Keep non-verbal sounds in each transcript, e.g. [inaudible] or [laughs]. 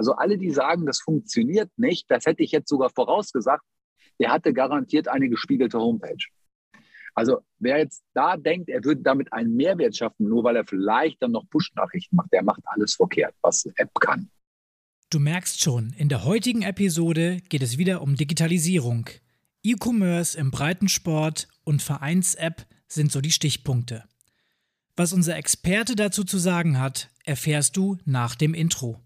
Also alle, die sagen, das funktioniert nicht, das hätte ich jetzt sogar vorausgesagt, der hatte garantiert eine gespiegelte Homepage. Also wer jetzt da denkt, er würde damit einen Mehrwert schaffen, nur weil er vielleicht dann noch Push-Nachrichten macht, der macht alles verkehrt, was App kann. Du merkst schon, in der heutigen Episode geht es wieder um Digitalisierung. E-Commerce im Breitensport und Vereins-App sind so die Stichpunkte. Was unser Experte dazu zu sagen hat, erfährst du nach dem Intro.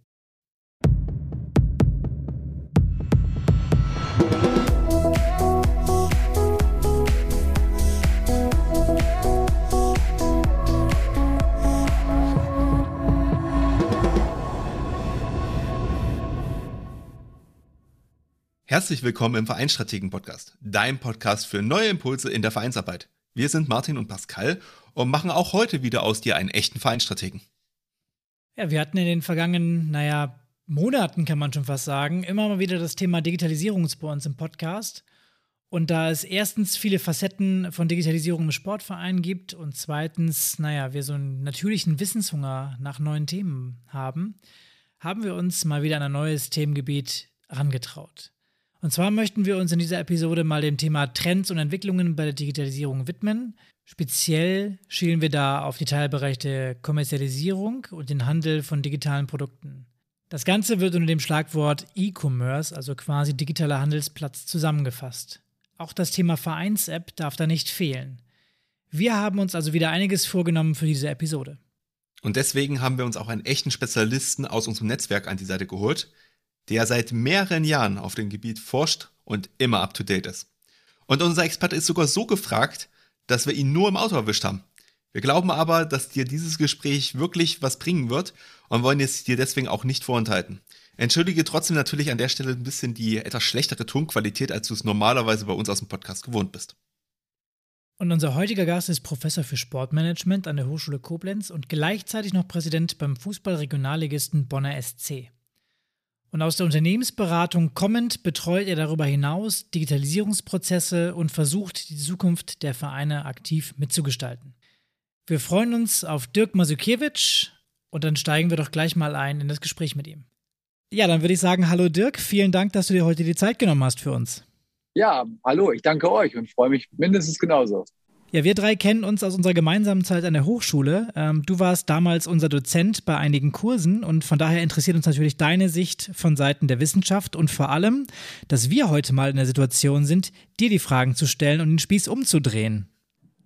Herzlich willkommen im Vereinsstrategen-Podcast, dein Podcast für neue Impulse in der Vereinsarbeit. Wir sind Martin und Pascal und machen auch heute wieder aus dir einen echten Vereinsstrategen. Ja, wir hatten in den vergangenen, naja, Monaten kann man schon fast sagen, immer mal wieder das Thema Digitalisierung bei uns im Podcast. Und da es erstens viele Facetten von Digitalisierung im Sportverein gibt und zweitens, naja, wir so einen natürlichen Wissenshunger nach neuen Themen haben, haben wir uns mal wieder an ein neues Themengebiet herangetraut. Und zwar möchten wir uns in dieser Episode mal dem Thema Trends und Entwicklungen bei der Digitalisierung widmen. Speziell schielen wir da auf die Teilbereiche Kommerzialisierung und den Handel von digitalen Produkten. Das Ganze wird unter dem Schlagwort E-Commerce, also quasi digitaler Handelsplatz, zusammengefasst. Auch das Thema Vereins-App darf da nicht fehlen. Wir haben uns also wieder einiges vorgenommen für diese Episode. Und deswegen haben wir uns auch einen echten Spezialisten aus unserem Netzwerk an die Seite geholt, der seit mehreren Jahren auf dem Gebiet forscht und immer up-to-date ist. Und unser Experte ist sogar so gefragt, dass wir ihn nur im Auto erwischt haben. Wir glauben aber, dass dir dieses Gespräch wirklich was bringen wird und wollen es dir deswegen auch nicht vorenthalten. Entschuldige trotzdem natürlich an der Stelle ein bisschen die etwas schlechtere Tonqualität, als du es normalerweise bei uns aus dem Podcast gewohnt bist. Und unser heutiger Gast ist Professor für Sportmanagement an der Hochschule Koblenz und gleichzeitig noch Präsident beim Fußballregionalligisten Bonner SC. Und aus der Unternehmensberatung kommend betreut er darüber hinaus Digitalisierungsprozesse und versucht, die Zukunft der Vereine aktiv mitzugestalten. Wir freuen uns auf Dirk Masukiewicz und dann steigen wir doch gleich mal ein in das Gespräch mit ihm. Ja, dann würde ich sagen, hallo Dirk, vielen Dank, dass du dir heute die Zeit genommen hast für uns. Ja, hallo, ich danke euch und freue mich mindestens genauso. Ja, wir drei kennen uns aus unserer gemeinsamen Zeit an der Hochschule. Ähm, du warst damals unser Dozent bei einigen Kursen und von daher interessiert uns natürlich deine Sicht von Seiten der Wissenschaft und vor allem, dass wir heute mal in der Situation sind, dir die Fragen zu stellen und den Spieß umzudrehen.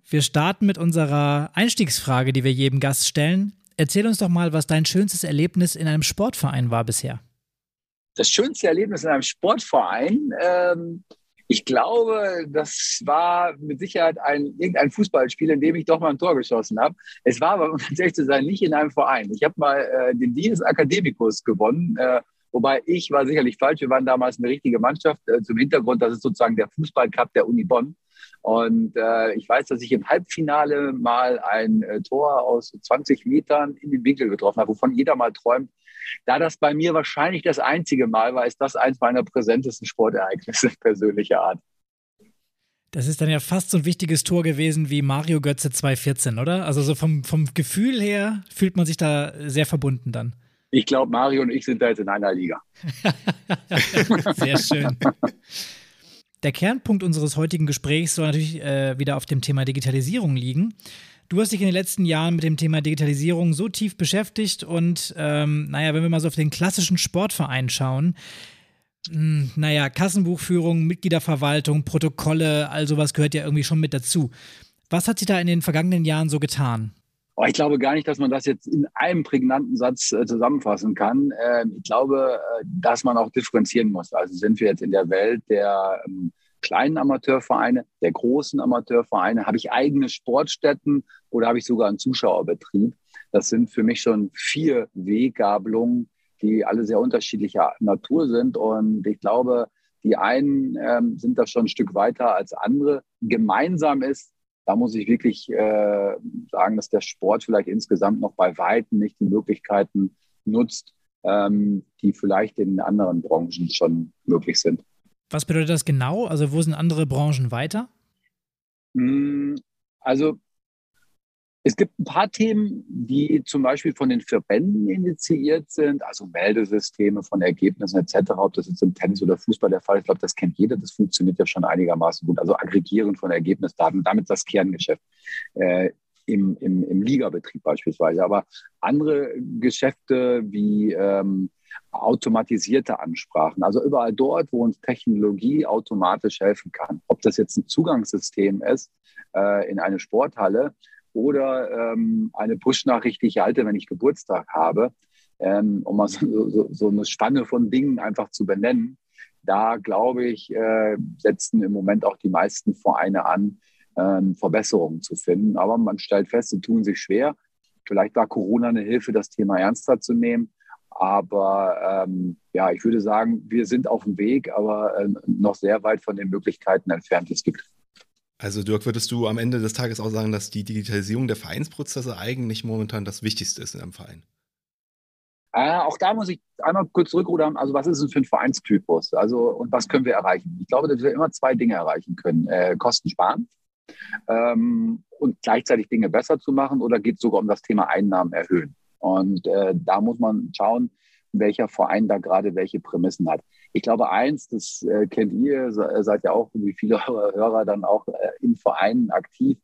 Wir starten mit unserer Einstiegsfrage, die wir jedem Gast stellen. Erzähl uns doch mal, was dein schönstes Erlebnis in einem Sportverein war bisher. Das schönste Erlebnis in einem Sportverein ähm ich glaube, das war mit Sicherheit ein, irgendein Fußballspiel, in dem ich doch mal ein Tor geschossen habe. Es war aber, [laughs] um tatsächlich zu sein, nicht in einem Verein. Ich habe mal äh, den Dies Academicus gewonnen, äh, wobei ich war sicherlich falsch. Wir waren damals eine richtige Mannschaft. Äh, zum Hintergrund, das ist sozusagen der Fußballcup der Uni Bonn. Und äh, ich weiß, dass ich im Halbfinale mal ein äh, Tor aus 20 Metern in den Winkel getroffen habe, wovon jeder mal träumt. Da das bei mir wahrscheinlich das einzige Mal war, ist das eins meiner präsentesten Sportereignisse [laughs] persönlicher Art. Das ist dann ja fast so ein wichtiges Tor gewesen wie Mario Götze 2014, oder? Also so vom, vom Gefühl her fühlt man sich da sehr verbunden dann. Ich glaube, Mario und ich sind da jetzt in einer Liga. [laughs] sehr schön. Der Kernpunkt unseres heutigen Gesprächs soll natürlich äh, wieder auf dem Thema Digitalisierung liegen. Du hast dich in den letzten Jahren mit dem Thema Digitalisierung so tief beschäftigt und ähm, naja, wenn wir mal so auf den klassischen Sportverein schauen, mh, hm, naja, Kassenbuchführung, Mitgliederverwaltung, Protokolle, all sowas gehört ja irgendwie schon mit dazu. Was hat sich da in den vergangenen Jahren so getan? Oh, ich glaube gar nicht, dass man das jetzt in einem prägnanten Satz äh, zusammenfassen kann. Äh, ich glaube, äh, dass man auch differenzieren muss. Also sind wir jetzt in der Welt der ähm, kleinen Amateurvereine, der großen Amateurvereine? Habe ich eigene Sportstätten oder habe ich sogar einen Zuschauerbetrieb? Das sind für mich schon vier Weggabelungen, die alle sehr unterschiedlicher Natur sind. Und ich glaube, die einen ähm, sind da schon ein Stück weiter als andere. Gemeinsam ist, da muss ich wirklich äh, sagen, dass der Sport vielleicht insgesamt noch bei Weitem nicht die Möglichkeiten nutzt, ähm, die vielleicht in anderen Branchen schon möglich sind. Was bedeutet das genau? Also wo sind andere Branchen weiter? Hm, also Es gibt ein paar Themen, die zum Beispiel von den Verbänden initiiert sind, also Meldesysteme von Ergebnissen etc., ob das jetzt im Tennis oder Fußball der Fall ist. Ich glaube, das kennt jeder, das funktioniert ja schon einigermaßen gut. Also Aggregieren von Ergebnisdaten, damit das Kerngeschäft äh, im, im, im Ligabetrieb beispielsweise. Aber andere Geschäfte wie ähm, automatisierte Ansprachen, also überall dort, wo uns Technologie automatisch helfen kann. Ob das jetzt ein Zugangssystem ist äh, in eine Sporthalle oder ähm, eine Push-Nachricht, die ich halte, wenn ich Geburtstag habe, ähm, um mal so, so, so, eine Spanne von Dingen einfach zu benennen. Da, glaube ich, äh, setzen im Moment auch die meisten Vereine an, ähm, Verbesserungen zu finden. Aber man stellt fest, sie tun sich schwer. Vielleicht war Corona eine Hilfe, das Thema ernster zu nehmen. Aber ähm, ja, ich würde sagen, wir sind auf dem Weg, aber äh, noch sehr weit von den Möglichkeiten entfernt, die es gibt. Also Dirk, würdest du am Ende des Tages auch sagen, dass die Digitalisierung der Vereinsprozesse eigentlich momentan das Wichtigste ist in einem Verein? Äh, auch da muss ich einmal kurz zurückrudern. Also was ist es für ein Vereinstypus? Also und was können wir erreichen? Ich glaube, dass wir immer zwei Dinge erreichen können: äh, Kosten sparen ähm, und gleichzeitig Dinge besser zu machen. Oder geht es sogar um das Thema Einnahmen erhöhen? Und äh, da muss man schauen, welcher Verein da gerade welche Prämissen hat. Ich glaube, eins, das äh, kennt ihr, äh, seid ja auch wie viele [laughs] Hörer dann auch äh, in Vereinen aktiv,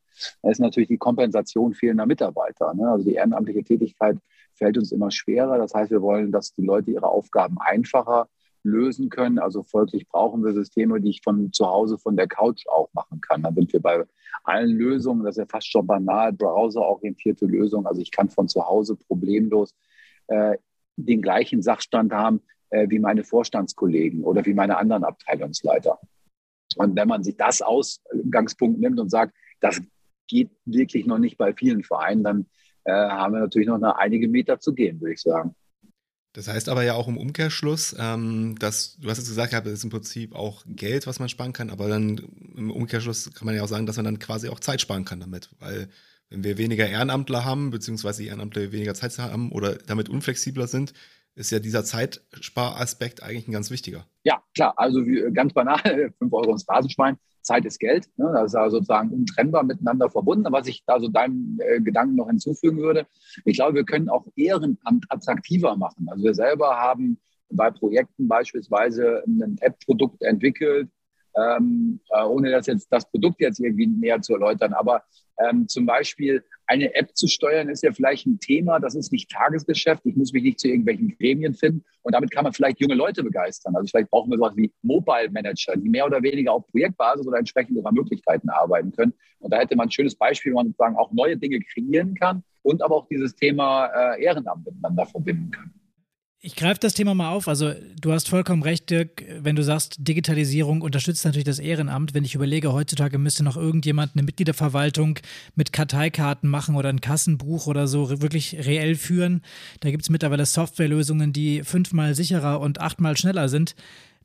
ist natürlich die Kompensation fehlender Mitarbeiter. Ne? Also die ehrenamtliche Tätigkeit fällt uns immer schwerer. Das heißt, wir wollen, dass die Leute ihre Aufgaben einfacher lösen können. Also folglich brauchen wir Systeme, die ich von zu Hause von der Couch auch machen kann. Da sind wir bei allen Lösungen, das ist ja fast schon banal, browserorientierte Lösungen. Also ich kann von zu Hause problemlos äh, den gleichen Sachstand haben äh, wie meine Vorstandskollegen oder wie meine anderen Abteilungsleiter. Und wenn man sich das Ausgangspunkt nimmt und sagt, das geht wirklich noch nicht bei vielen Vereinen, dann äh, haben wir natürlich noch eine, einige Meter zu gehen, würde ich sagen. Das heißt aber ja auch im Umkehrschluss, ähm, dass du hast jetzt gesagt, das ist im Prinzip auch Geld, was man sparen kann, aber dann im Umkehrschluss kann man ja auch sagen, dass man dann quasi auch Zeit sparen kann damit, weil wenn wir weniger Ehrenamtler haben, beziehungsweise die Ehrenamtler weniger Zeit haben oder damit unflexibler sind, ist ja dieser Zeitsparaspekt eigentlich ein ganz wichtiger. Ja, klar. Also wie, ganz banal, [laughs] 5 Euro ins Rasenschwein. Zeit ist Geld. Ne? Das ist also sozusagen untrennbar miteinander verbunden. Was ich da so deinem äh, Gedanken noch hinzufügen würde, ich glaube, wir können auch Ehrenamt attraktiver machen. Also wir selber haben bei Projekten beispielsweise ein App-Produkt entwickelt, ähm, äh, ohne das jetzt das Produkt jetzt irgendwie näher zu erläutern. Aber ähm, zum Beispiel eine App zu steuern ist ja vielleicht ein Thema, das ist nicht Tagesgeschäft. Ich muss mich nicht zu irgendwelchen Gremien finden und damit kann man vielleicht junge Leute begeistern. Also vielleicht brauchen wir sowas wie Mobile Manager, die mehr oder weniger auf Projektbasis oder entsprechend ihrer Möglichkeiten arbeiten können. Und da hätte man ein schönes Beispiel, wo man sozusagen auch neue Dinge kreieren kann und aber auch dieses Thema äh, Ehrenamt miteinander verbinden kann. Ich greife das Thema mal auf. Also, du hast vollkommen recht, Dirk, wenn du sagst, Digitalisierung unterstützt natürlich das Ehrenamt. Wenn ich überlege, heutzutage müsste noch irgendjemand eine Mitgliederverwaltung mit Karteikarten machen oder ein Kassenbuch oder so wirklich reell führen. Da gibt es mittlerweile Softwarelösungen, die fünfmal sicherer und achtmal schneller sind.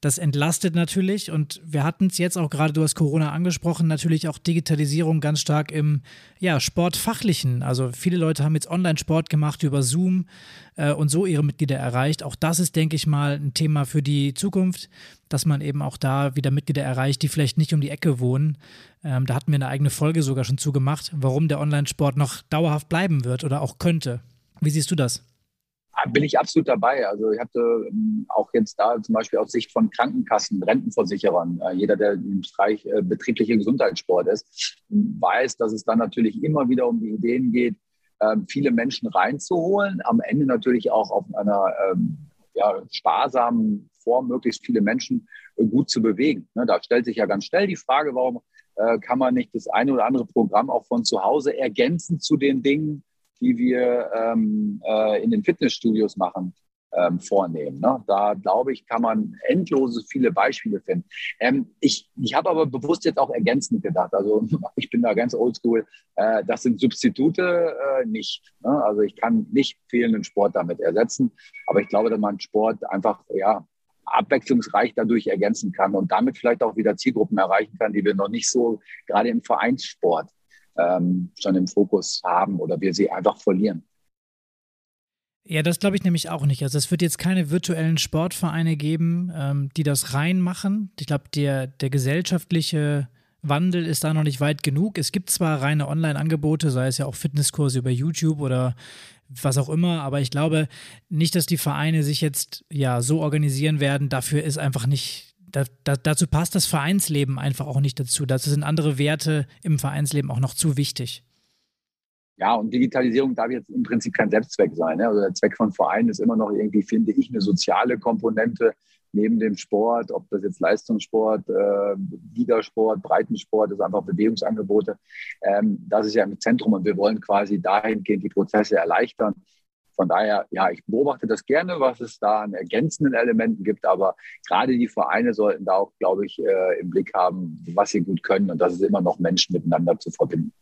Das entlastet natürlich und wir hatten es jetzt auch gerade, du hast Corona angesprochen, natürlich auch Digitalisierung ganz stark im ja, Sportfachlichen. Also viele Leute haben jetzt Online-Sport gemacht über Zoom äh, und so ihre Mitglieder erreicht. Auch das ist, denke ich mal, ein Thema für die Zukunft, dass man eben auch da wieder Mitglieder erreicht, die vielleicht nicht um die Ecke wohnen. Ähm, da hatten wir eine eigene Folge sogar schon zugemacht, warum der Online-Sport noch dauerhaft bleiben wird oder auch könnte. Wie siehst du das? Bin ich absolut dabei. Also ich hatte ähm, auch jetzt da zum Beispiel aus Sicht von Krankenkassen, Rentenversicherern, äh, jeder, der im Bereich äh, betrieblicher Gesundheitssport ist, weiß, dass es dann natürlich immer wieder um die Ideen geht, ähm, viele Menschen reinzuholen, am Ende natürlich auch auf einer ähm, ja, sparsamen Form möglichst viele Menschen äh, gut zu bewegen. Ne, da stellt sich ja ganz schnell die Frage, warum kann man nicht das eine oder andere Programm auch von zu Hause ergänzen zu den Dingen, die wir ähm, äh, in den Fitnessstudios machen, ähm, vornehmen. Ne? Da glaube ich, kann man endlose viele Beispiele finden. Ähm, ich ich habe aber bewusst jetzt auch ergänzend gedacht. Also [laughs] ich bin da ganz oldschool. Äh, das sind Substitute äh, nicht. Ne? Also ich kann nicht fehlenden Sport damit ersetzen. Aber ich glaube, dass man Sport einfach ja abwechslungsreich dadurch ergänzen kann und damit vielleicht auch wieder Zielgruppen erreichen kann, die wir noch nicht so gerade im Vereinssport ähm, schon im Fokus haben oder wir sie einfach verlieren. Ja, das glaube ich nämlich auch nicht. Also es wird jetzt keine virtuellen Sportvereine geben, ähm, die das reinmachen. Ich glaube, der, der gesellschaftliche Wandel ist da noch nicht weit genug. Es gibt zwar reine Online-Angebote, sei es ja auch Fitnesskurse über YouTube oder was auch immer, aber ich glaube nicht, dass die Vereine sich jetzt ja so organisieren werden. Dafür ist einfach nicht, da, da, dazu passt das Vereinsleben einfach auch nicht dazu. Dazu sind andere Werte im Vereinsleben auch noch zu wichtig. Ja, und Digitalisierung darf jetzt im Prinzip kein Selbstzweck sein. Ne? Also der Zweck von Vereinen ist immer noch irgendwie, finde ich, eine soziale Komponente neben dem Sport, ob das jetzt Leistungssport, äh, Ligasport, Breitensport, das ist einfach Bewegungsangebote. Ähm, das ist ja im Zentrum und wir wollen quasi dahingehend die Prozesse erleichtern. Von daher, ja, ich beobachte das gerne, was es da an ergänzenden Elementen gibt, aber gerade die Vereine sollten da auch, glaube ich, äh, im Blick haben, was sie gut können und das ist immer noch Menschen miteinander zu verbinden.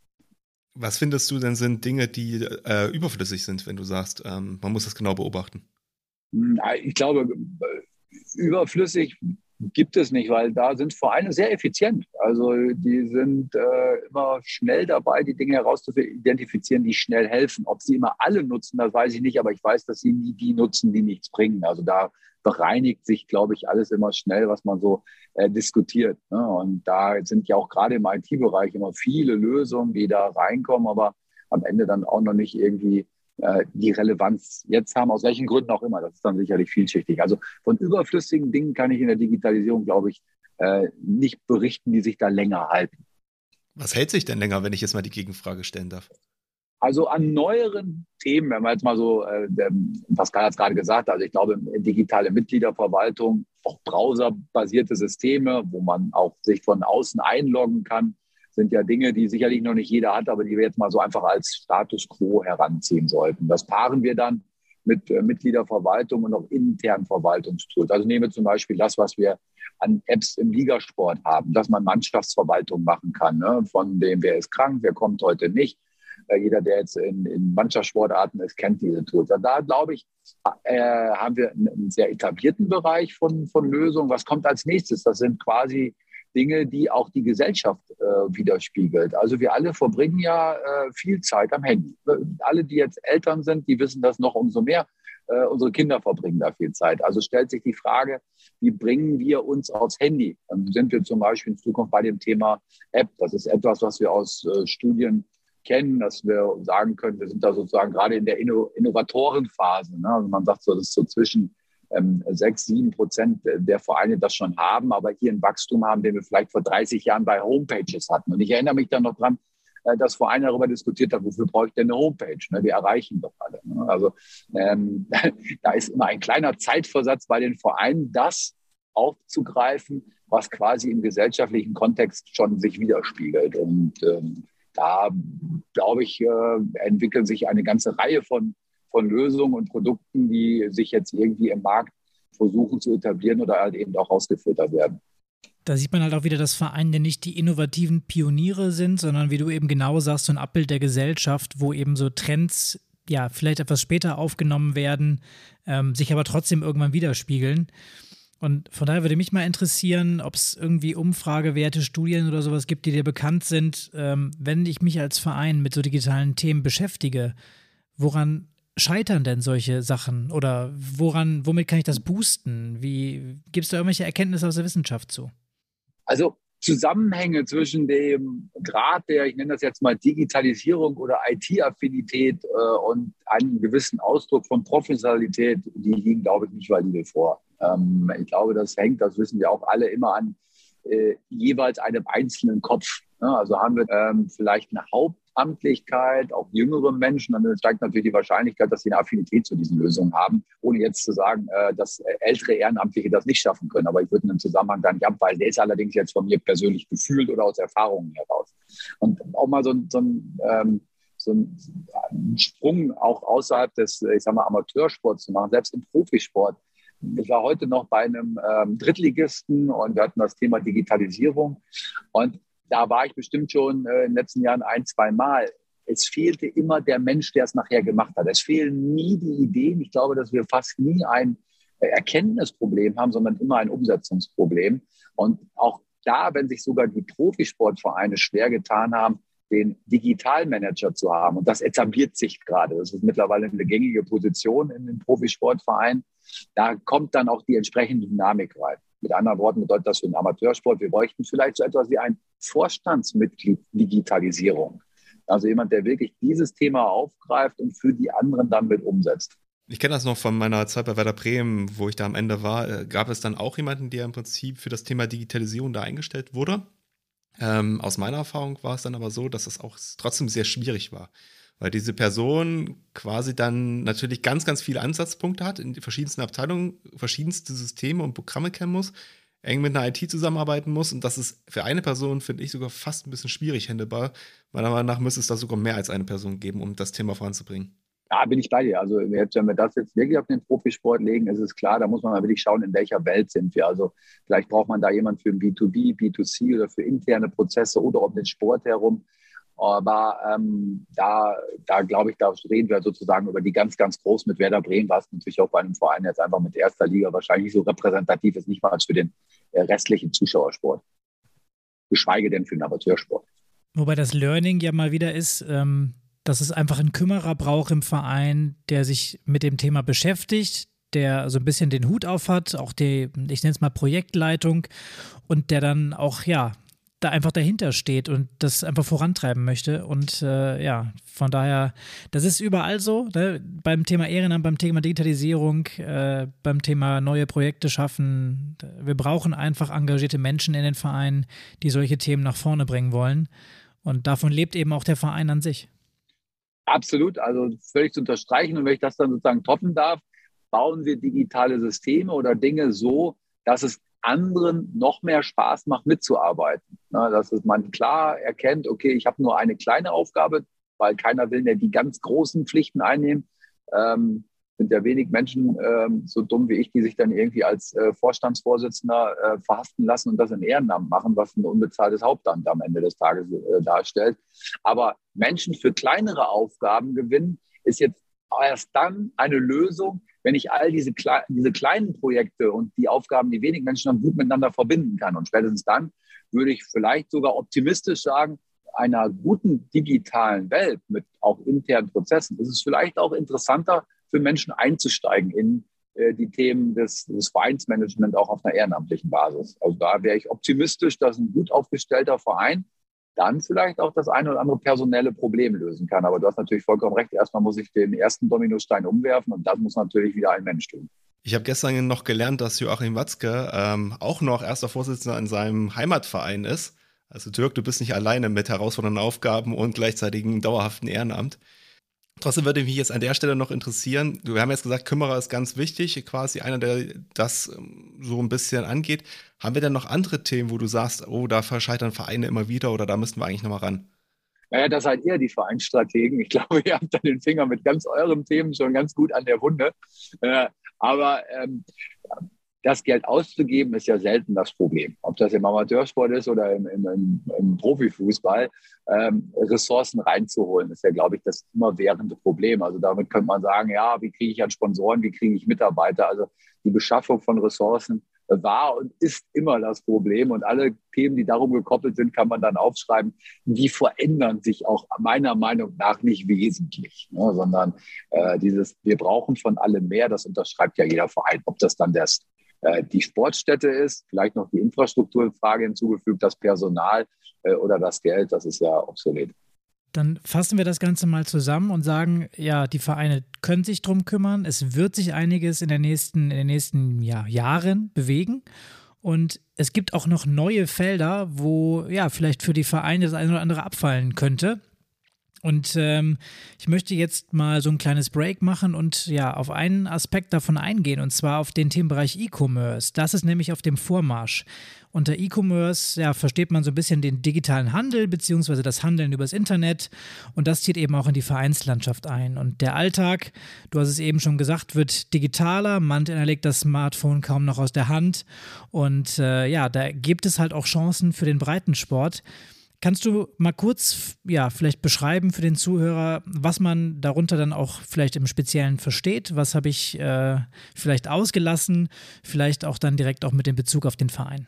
Was findest du denn sind Dinge, die äh, überflüssig sind, wenn du sagst, ähm, man muss das genau beobachten? Hm, ich glaube, überflüssig gibt es nicht, weil da sind Vereine sehr effizient. Also die sind äh, immer schnell dabei, die Dinge herauszuidentifizieren, die schnell helfen. Ob sie immer alle nutzen, das weiß ich nicht, aber ich weiß, dass sie nie die nutzen, die nichts bringen. Also da bereinigt sich, glaube ich, alles immer schnell, was man so äh, diskutiert. Ne? Und da sind ja auch gerade im IT-Bereich immer viele Lösungen, die da reinkommen, aber am Ende dann auch noch nicht irgendwie äh, die Relevanz jetzt haben, aus welchen Gründen auch immer. Das ist dann sicherlich vielschichtig. Also von überflüssigen Dingen kann ich in der Digitalisierung, glaube ich, äh, nicht berichten, die sich da länger halten. Was hält sich denn länger, wenn ich jetzt mal die Gegenfrage stellen darf? Also an neueren Themen, wenn man jetzt mal so, äh, Pascal hat es gerade gesagt, also ich glaube, digitale Mitgliederverwaltung, auch browserbasierte Systeme, wo man auch sich von außen einloggen kann, sind ja Dinge, die sicherlich noch nicht jeder hat, aber die wir jetzt mal so einfach als Status quo heranziehen sollten. Das paaren wir dann mit äh, Mitgliederverwaltung und auch internen Verwaltungstools. Also nehmen wir zum Beispiel das, was wir an Apps im Ligasport haben, dass man Mannschaftsverwaltung machen kann, ne? von dem, wer ist krank, wer kommt heute nicht. Äh, jeder, der jetzt in, in Mannschaftssportarten ist, kennt diese Tools. Und da, glaube ich, äh, haben wir einen sehr etablierten Bereich von, von Lösungen. Was kommt als nächstes? Das sind quasi Dinge, die auch die Gesellschaft äh, widerspiegelt. Also wir alle verbringen ja äh, viel Zeit am Handy. Alle, die jetzt Eltern sind, die wissen das noch umso mehr. Äh, unsere Kinder verbringen da viel Zeit. Also stellt sich die Frage, wie bringen wir uns aufs Handy? Dann sind wir zum Beispiel in Zukunft bei dem Thema App. Das ist etwas, was wir aus äh, Studien kennen, dass wir sagen können, wir sind da sozusagen gerade in der Inno Innovatorenphase. Ne? Also man sagt so, das ist so zwischen sechs, sieben Prozent der Vereine das schon haben, aber hier ein Wachstum haben, den wir vielleicht vor 30 Jahren bei Homepages hatten. Und ich erinnere mich dann noch dran, äh, dass Vereine darüber diskutiert haben, wofür brauche ich denn eine Homepage? Ne? Wir erreichen doch alle. Ne? Also ähm, [laughs] da ist immer ein kleiner Zeitversatz bei den Vereinen, das aufzugreifen, was quasi im gesellschaftlichen Kontext schon sich widerspiegelt. Und ähm, da, glaube ich, äh, entwickeln sich eine ganze Reihe von von Lösungen und Produkten, die sich jetzt irgendwie im Markt versuchen zu etablieren oder halt eben auch rausgefiltert werden. Da sieht man halt auch wieder, dass Vereine nicht die innovativen Pioniere sind, sondern wie du eben genau sagst, so ein Abbild der Gesellschaft, wo eben so Trends ja vielleicht etwas später aufgenommen werden, ähm, sich aber trotzdem irgendwann widerspiegeln. Und von daher würde mich mal interessieren, ob es irgendwie Umfragewerte, Studien oder sowas gibt, die dir bekannt sind, ähm, wenn ich mich als Verein mit so digitalen Themen beschäftige. Woran scheitern denn solche Sachen? Oder woran, womit kann ich das boosten? Wie gibst du irgendwelche Erkenntnisse aus der Wissenschaft zu? Also Zusammenhänge zwischen dem Grad der, ich nenne das jetzt mal Digitalisierung oder IT-Affinität äh, und einem gewissen Ausdruck von Professionalität, die liegen, glaube ich, nicht valide vor. Ähm, ich glaube, das hängt, das wissen wir auch alle, immer an äh, jeweils einem einzelnen Kopf. Ne? Also haben wir ähm, vielleicht eine Hauptamtlichkeit, auch jüngere Menschen, dann steigt natürlich die Wahrscheinlichkeit, dass sie eine Affinität zu diesen Lösungen haben, ohne jetzt zu sagen, äh, dass ältere Ehrenamtliche das nicht schaffen können. Aber ich würde einen Zusammenhang da nicht abweisen. Der ist allerdings jetzt von mir persönlich gefühlt oder aus Erfahrungen heraus. Und auch mal so, so ein ähm, so einen Sprung auch außerhalb des, ich sag mal, Amateursports zu machen, selbst im Profisport. Ich war heute noch bei einem ähm, Drittligisten und wir hatten das Thema Digitalisierung. Und da war ich bestimmt schon äh, in den letzten Jahren ein, zwei Mal. Es fehlte immer der Mensch, der es nachher gemacht hat. Es fehlen nie die Ideen. Ich glaube, dass wir fast nie ein äh, Erkenntnisproblem haben, sondern immer ein Umsetzungsproblem. Und auch da, wenn sich sogar die Profisportvereine schwer getan haben, den Digitalmanager zu haben. Und das etabliert sich gerade. Das ist mittlerweile eine gängige Position in den Profisportvereinen. da kommt dann auch die entsprechende Dynamik rein. Mit anderen Worten bedeutet das für den Amateursport, wir bräuchten vielleicht so etwas wie ein Vorstandsmitglied Digitalisierung. Also jemand, der wirklich dieses Thema aufgreift und für die anderen dann mit umsetzt. Ich kenne das noch von meiner Zeit bei Werder Bremen, wo ich da am Ende war. Äh, gab es dann auch jemanden, der im Prinzip für das Thema Digitalisierung da eingestellt wurde? Ähm, aus meiner Erfahrung war es dann aber so, dass es auch trotzdem sehr schwierig war. Weil diese Person quasi dann natürlich ganz, ganz viele Ansatzpunkte hat, in verschiedensten Abteilungen, verschiedenste Systeme und Programme kennen muss, eng mit einer IT zusammenarbeiten muss. Und das ist für eine Person, finde ich, sogar fast ein bisschen schwierig handelbar. Meiner Meinung nach müsste es da sogar mehr als eine Person geben, um das Thema voranzubringen. Ja, bin ich bei dir. Also wenn wir das jetzt wirklich auf den Profisport legen, ist es klar, da muss man mal wirklich schauen, in welcher Welt sind wir. Also vielleicht braucht man da jemand für B2B, B2C oder für interne Prozesse oder um den Sport herum. Aber ähm, da, da glaube ich, da reden wir sozusagen über die ganz, ganz groß mit Werder Bremen, was natürlich auch bei einem Verein jetzt einfach mit erster Liga wahrscheinlich so repräsentativ ist, nicht mal als für den äh, restlichen Zuschauersport. Geschweige denn für den Amateursport. Wobei das Learning ja mal wieder ist, ähm, dass es einfach einen Kümmerer braucht im Verein, der sich mit dem Thema beschäftigt, der so ein bisschen den Hut auf hat, auch die, ich nenne es mal Projektleitung und der dann auch, ja, da einfach dahinter steht und das einfach vorantreiben möchte. Und äh, ja, von daher, das ist überall so. Ne? Beim Thema Ehrenamt, beim Thema Digitalisierung, äh, beim Thema neue Projekte schaffen. Wir brauchen einfach engagierte Menschen in den Vereinen, die solche Themen nach vorne bringen wollen. Und davon lebt eben auch der Verein an sich. Absolut, also völlig zu unterstreichen. Und wenn ich das dann sozusagen toppen darf, bauen wir digitale Systeme oder Dinge so, dass es anderen noch mehr Spaß macht, mitzuarbeiten. Na, dass man klar erkennt, okay, ich habe nur eine kleine Aufgabe, weil keiner will ja die ganz großen Pflichten einnehmen. Ähm, sind ja wenig Menschen ähm, so dumm wie ich, die sich dann irgendwie als äh, Vorstandsvorsitzender äh, verhaften lassen und das in Ehrenamt machen, was ein unbezahltes Hauptamt am Ende des Tages äh, darstellt. Aber Menschen für kleinere Aufgaben gewinnen, ist jetzt erst dann eine Lösung, wenn ich all diese, diese kleinen Projekte und die Aufgaben, die wenig Menschen haben, gut miteinander verbinden kann. Und spätestens dann würde ich vielleicht sogar optimistisch sagen, einer guten digitalen Welt mit auch internen Prozessen ist es vielleicht auch interessanter für Menschen einzusteigen in äh, die Themen des, des Vereinsmanagement auch auf einer ehrenamtlichen Basis. Also da wäre ich optimistisch, dass ein gut aufgestellter Verein dann vielleicht auch das eine oder andere personelle Problem lösen kann. Aber du hast natürlich vollkommen recht. Erstmal muss ich den ersten Dominostein umwerfen und das muss natürlich wieder ein Mensch tun. Ich habe gestern noch gelernt, dass Joachim Watzke ähm, auch noch erster Vorsitzender in seinem Heimatverein ist. Also Dirk, du bist nicht alleine mit herausfordernden Aufgaben und gleichzeitigem dauerhaften Ehrenamt. Trotzdem würde mich jetzt an der Stelle noch interessieren, wir haben jetzt gesagt, Kümmerer ist ganz wichtig, quasi einer, der das ähm, so ein bisschen angeht. Haben wir denn noch andere Themen, wo du sagst, oh, da verscheitern Vereine immer wieder oder da müssten wir eigentlich nochmal ran? Naja, das seid ihr die Vereinsstrategen. Ich [laughs] glaube, ihr habt da den Finger mit ganz euren Themen schon ganz gut an der Wunde. Aber ähm, das Geld auszugeben, ist ja selten das Problem. Ob das im Amateursport ist oder im, im, im Profifußball, ähm, Ressourcen reinzuholen, ist ja, glaube ich, das immerwährende Problem. Also damit könnte man sagen, ja, wie kriege ich an Sponsoren, wie kriege ich Mitarbeiter? Also die Beschaffung von Ressourcen war und ist immer das Problem. Und alle Themen, die darum gekoppelt sind, kann man dann aufschreiben. Die verändern sich auch meiner Meinung nach nicht wesentlich, ne, sondern äh, dieses, wir brauchen von allem mehr, das unterschreibt ja jeder Verein. Ob das dann das, äh, die Sportstätte ist, vielleicht noch die Infrastrukturfrage hinzugefügt, das Personal äh, oder das Geld, das ist ja obsolet. Dann fassen wir das Ganze mal zusammen und sagen, ja, die Vereine können sich drum kümmern. Es wird sich einiges in, der nächsten, in den nächsten ja, Jahren bewegen. Und es gibt auch noch neue Felder, wo ja vielleicht für die Vereine das eine oder andere abfallen könnte. Und ähm, ich möchte jetzt mal so ein kleines Break machen und ja auf einen Aspekt davon eingehen, und zwar auf den Themenbereich E-Commerce. Das ist nämlich auf dem Vormarsch. Unter E-Commerce ja, versteht man so ein bisschen den digitalen Handel beziehungsweise das Handeln übers Internet und das zieht eben auch in die Vereinslandschaft ein. Und der Alltag, du hast es eben schon gesagt, wird digitaler. Man legt das Smartphone kaum noch aus der Hand und äh, ja, da gibt es halt auch Chancen für den Breitensport. Kannst du mal kurz, ja, vielleicht beschreiben für den Zuhörer, was man darunter dann auch vielleicht im Speziellen versteht? Was habe ich äh, vielleicht ausgelassen? Vielleicht auch dann direkt auch mit dem Bezug auf den Verein.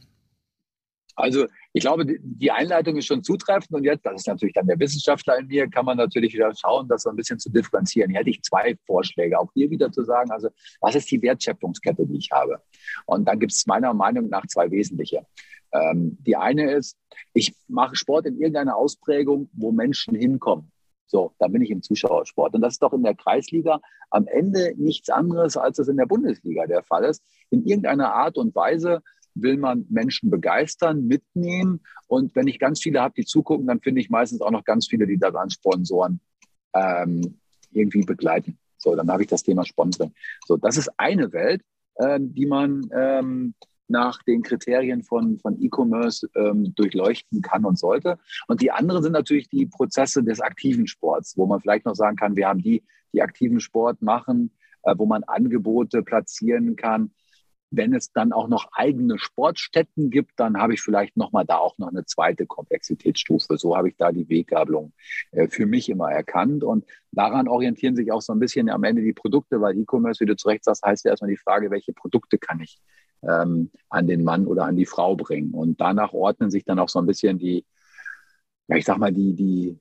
Also ich glaube, die Einleitung ist schon zutreffend und jetzt, das ist natürlich dann der Wissenschaftler in mir, kann man natürlich wieder schauen, das so ein bisschen zu differenzieren. Hier hätte ich zwei Vorschläge, auch hier wieder zu sagen, also was ist die Wertschöpfungskette, die ich habe? Und dann gibt es meiner Meinung nach zwei wesentliche. Ähm, die eine ist, ich mache Sport in irgendeiner Ausprägung, wo Menschen hinkommen. So, da bin ich im Zuschauersport. Und das ist doch in der Kreisliga am Ende nichts anderes, als es in der Bundesliga der Fall ist. In irgendeiner Art und Weise will man Menschen begeistern, mitnehmen. Und wenn ich ganz viele habe, die zugucken, dann finde ich meistens auch noch ganz viele, die daran Sponsoren ähm, irgendwie begleiten. So, dann habe ich das Thema Sponsoring. So, das ist eine Welt, ähm, die man ähm, nach den Kriterien von, von E-Commerce ähm, durchleuchten kann und sollte. Und die andere sind natürlich die Prozesse des aktiven Sports, wo man vielleicht noch sagen kann, wir haben die, die aktiven Sport machen, äh, wo man Angebote platzieren kann, wenn es dann auch noch eigene Sportstätten gibt, dann habe ich vielleicht noch mal da auch noch eine zweite Komplexitätsstufe. So habe ich da die Weggabelung äh, für mich immer erkannt. Und daran orientieren sich auch so ein bisschen am Ende die Produkte, weil E-Commerce, wie du zu Recht sagst, heißt ja erstmal die Frage, welche Produkte kann ich ähm, an den Mann oder an die Frau bringen. Und danach ordnen sich dann auch so ein bisschen die, ja, ich sag mal, die, die,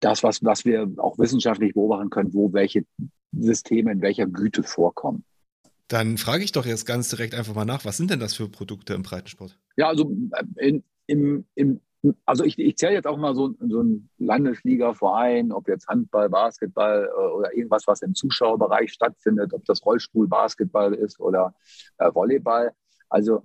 das, was, was wir auch wissenschaftlich beobachten können, wo welche Systeme in welcher Güte vorkommen. Dann frage ich doch jetzt ganz direkt einfach mal nach, was sind denn das für Produkte im Breitensport? Ja, also äh, in, im, im, also ich, ich zähle jetzt auch mal so, so einen Landesliga-Verein, ob jetzt Handball, Basketball äh, oder irgendwas, was im Zuschauerbereich stattfindet, ob das Rollstuhl-Basketball ist oder äh, Volleyball. Also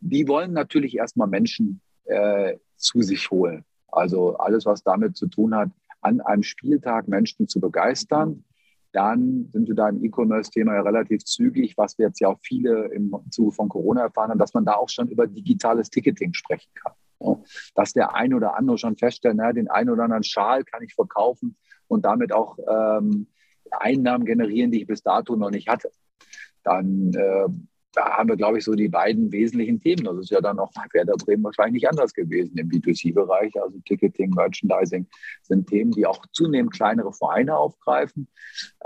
die wollen natürlich erstmal Menschen äh, zu sich holen. Also alles, was damit zu tun hat, an einem Spieltag Menschen zu begeistern dann sind wir da im E-Commerce-Thema ja relativ zügig, was wir jetzt ja auch viele im Zuge von Corona erfahren haben, dass man da auch schon über digitales Ticketing sprechen kann. Dass der ein oder andere schon feststellt, naja, den einen oder anderen Schal kann ich verkaufen und damit auch ähm, Einnahmen generieren, die ich bis dato noch nicht hatte. Dann äh, da haben wir, glaube ich, so die beiden wesentlichen Themen. Das ist ja dann auch bei Werder Bremen wahrscheinlich nicht anders gewesen im B2C-Bereich. Also Ticketing, Merchandising sind Themen, die auch zunehmend kleinere Vereine aufgreifen.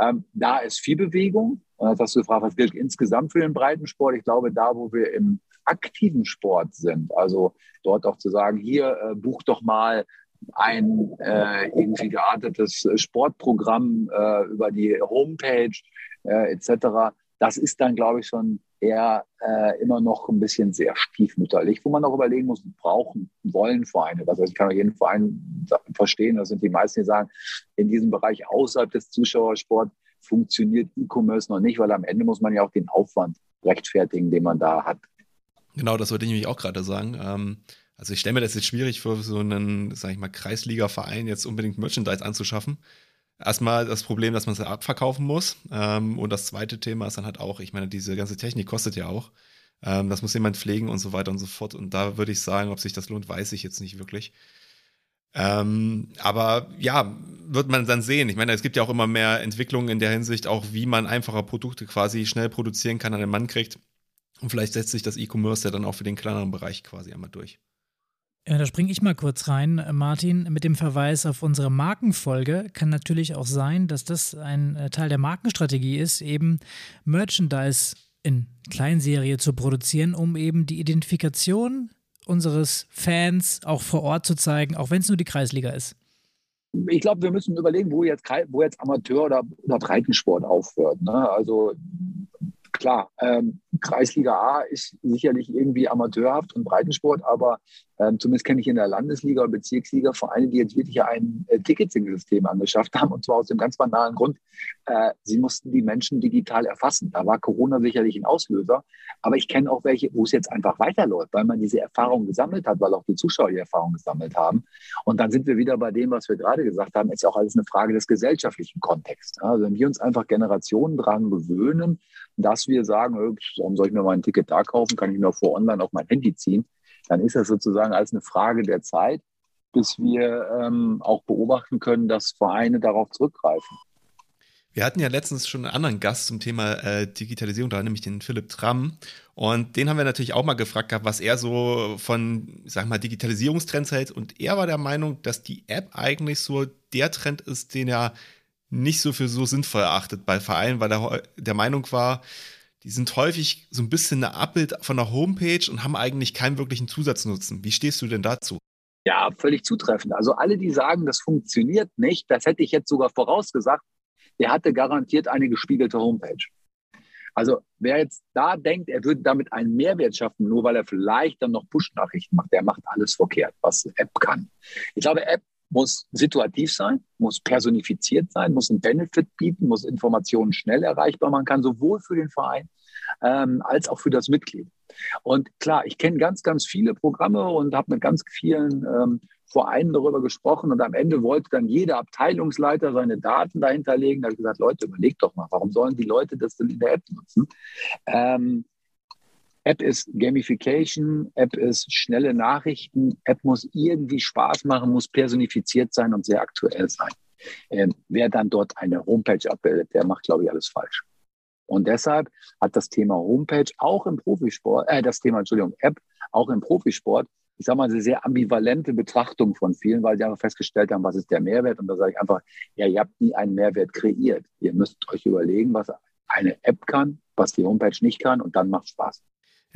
Ähm, da ist viel Bewegung. Und jetzt hast du gefragt, was gilt insgesamt für den Breitensport? Ich glaube, da, wo wir im aktiven Sport sind, also dort auch zu sagen, hier äh, buch doch mal ein äh, irgendwie geartetes Sportprogramm äh, über die Homepage äh, etc. Das ist dann, glaube ich, schon eher äh, immer noch ein bisschen sehr stiefmütterlich, wo man auch überlegen muss, brauchen, wollen Vereine. Also ich kann auch jeden Verein verstehen, das sind die meisten, die sagen, in diesem Bereich außerhalb des Zuschauersports funktioniert E-Commerce noch nicht, weil am Ende muss man ja auch den Aufwand rechtfertigen, den man da hat. Genau, das wollte ich nämlich auch gerade sagen. Ähm, also ich stelle mir das jetzt schwierig vor, so einen, sag ich mal, Kreisliga-Verein jetzt unbedingt Merchandise anzuschaffen erstmal das Problem, dass man es abverkaufen muss. Ähm, und das zweite Thema ist dann halt auch, ich meine, diese ganze Technik kostet ja auch. Ähm, das muss jemand pflegen und so weiter und so fort. Und da würde ich sagen, ob sich das lohnt, weiß ich jetzt nicht wirklich. Ähm, aber ja, wird man dann sehen. Ich meine, es gibt ja auch immer mehr Entwicklungen in der Hinsicht, auch wie man einfacher Produkte quasi schnell produzieren kann, an den Mann kriegt. Und vielleicht setzt sich das E-Commerce ja dann auch für den kleineren Bereich quasi einmal durch. Ja, da springe ich mal kurz rein, Martin. Mit dem Verweis auf unsere Markenfolge kann natürlich auch sein, dass das ein äh, Teil der Markenstrategie ist, eben Merchandise in Kleinserie zu produzieren, um eben die Identifikation unseres Fans auch vor Ort zu zeigen, auch wenn es nur die Kreisliga ist. Ich glaube, wir müssen überlegen, wo jetzt, wo jetzt Amateur oder, oder Breitensport aufhört. Ne? Also klar, ähm, Kreisliga A ist sicherlich irgendwie amateurhaft und Breitensport, aber ähm, zumindest kenne ich in der Landesliga oder Bezirksliga Vereine, die jetzt wirklich ein äh, Ticketing-System angeschafft haben und zwar aus dem ganz banalen Grund, äh, sie mussten die Menschen digital erfassen. Da war Corona sicherlich ein Auslöser, aber ich kenne auch welche, wo es jetzt einfach weiterläuft, weil man diese Erfahrung gesammelt hat, weil auch die Zuschauer die Erfahrung gesammelt haben. Und dann sind wir wieder bei dem, was wir gerade gesagt haben, ist auch alles eine Frage des gesellschaftlichen Kontexts. Also wenn wir uns einfach Generationen dran gewöhnen, dass wir sagen, warum soll ich mir mal ein Ticket da kaufen, kann ich mir vor online auf mein Handy ziehen, dann ist das sozusagen als eine Frage der Zeit, bis wir ähm, auch beobachten können, dass Vereine darauf zurückgreifen. Wir hatten ja letztens schon einen anderen Gast zum Thema äh, Digitalisierung da, nämlich den Philipp Tramm. Und den haben wir natürlich auch mal gefragt gehabt, was er so von, sag mal, Digitalisierungstrends hält. Und er war der Meinung, dass die App eigentlich so der Trend ist, den er nicht so für so sinnvoll erachtet bei Vereinen, weil er der Meinung war, die sind häufig so ein bisschen ein Abbild von der Homepage und haben eigentlich keinen wirklichen Zusatznutzen. Wie stehst du denn dazu? Ja, völlig zutreffend. Also alle, die sagen, das funktioniert nicht, das hätte ich jetzt sogar vorausgesagt, der hatte garantiert eine gespiegelte Homepage. Also wer jetzt da denkt, er würde damit einen Mehrwert schaffen, nur weil er vielleicht dann noch Push-Nachrichten macht, der macht alles verkehrt, was App kann. Ich glaube, App muss situativ sein, muss personifiziert sein, muss einen Benefit bieten, muss Informationen schnell erreichbar machen kann, sowohl für den Verein ähm, als auch für das Mitglied. Und klar, ich kenne ganz, ganz viele Programme und habe mit ganz vielen ähm, Vereinen darüber gesprochen und am Ende wollte dann jeder Abteilungsleiter seine Daten dahinterlegen. Da habe ich gesagt, Leute, überlegt doch mal, warum sollen die Leute das denn in der App nutzen? Ähm, App ist Gamification, App ist schnelle Nachrichten, App muss irgendwie Spaß machen, muss personifiziert sein und sehr aktuell sein. Ähm, wer dann dort eine Homepage abbildet, der macht, glaube ich, alles falsch. Und deshalb hat das Thema Homepage auch im Profisport, äh, das Thema, Entschuldigung, App auch im Profisport, ich sage mal, eine sehr ambivalente Betrachtung von vielen, weil sie einfach festgestellt haben, was ist der Mehrwert? Und da sage ich einfach, ja, ihr habt nie einen Mehrwert kreiert. Ihr müsst euch überlegen, was eine App kann, was die Homepage nicht kann und dann macht Spaß.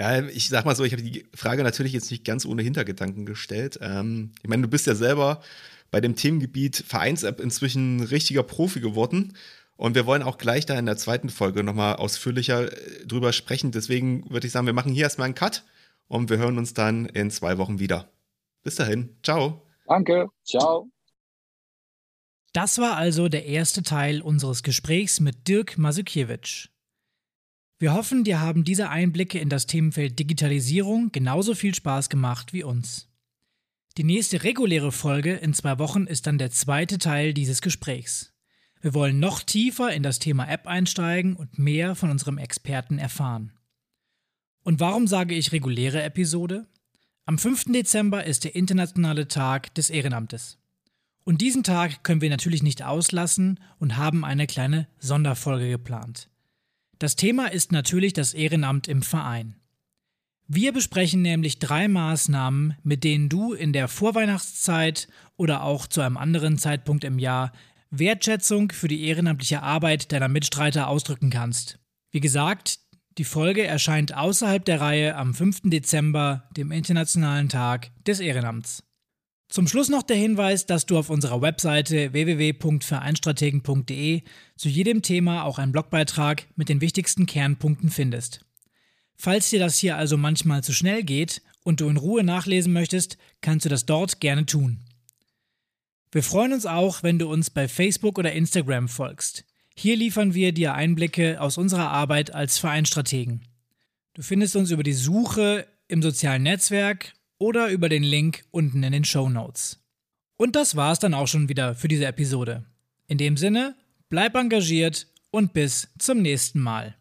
Ja, ich sag mal so, ich habe die Frage natürlich jetzt nicht ganz ohne Hintergedanken gestellt. Ähm, ich meine, du bist ja selber bei dem Themengebiet Vereins-App inzwischen richtiger Profi geworden. Und wir wollen auch gleich da in der zweiten Folge nochmal ausführlicher äh, drüber sprechen. Deswegen würde ich sagen, wir machen hier erstmal einen Cut und wir hören uns dann in zwei Wochen wieder. Bis dahin, ciao. Danke, ciao. Das war also der erste Teil unseres Gesprächs mit Dirk Masukiewicz. Wir hoffen, dir haben diese Einblicke in das Themenfeld Digitalisierung genauso viel Spaß gemacht wie uns. Die nächste reguläre Folge in zwei Wochen ist dann der zweite Teil dieses Gesprächs. Wir wollen noch tiefer in das Thema App einsteigen und mehr von unserem Experten erfahren. Und warum sage ich reguläre Episode? Am 5. Dezember ist der internationale Tag des Ehrenamtes. Und diesen Tag können wir natürlich nicht auslassen und haben eine kleine Sonderfolge geplant. Das Thema ist natürlich das Ehrenamt im Verein. Wir besprechen nämlich drei Maßnahmen, mit denen du in der Vorweihnachtszeit oder auch zu einem anderen Zeitpunkt im Jahr Wertschätzung für die ehrenamtliche Arbeit deiner Mitstreiter ausdrücken kannst. Wie gesagt, die Folge erscheint außerhalb der Reihe am 5. Dezember, dem Internationalen Tag des Ehrenamts. Zum Schluss noch der Hinweis, dass du auf unserer Webseite www.vereinstrategen.de zu jedem Thema auch einen Blogbeitrag mit den wichtigsten Kernpunkten findest. Falls dir das hier also manchmal zu schnell geht und du in Ruhe nachlesen möchtest, kannst du das dort gerne tun. Wir freuen uns auch, wenn du uns bei Facebook oder Instagram folgst. Hier liefern wir dir Einblicke aus unserer Arbeit als Vereinstrategen. Du findest uns über die Suche im sozialen Netzwerk oder über den Link unten in den Show Notes. Und das war's dann auch schon wieder für diese Episode. In dem Sinne, bleib engagiert und bis zum nächsten Mal.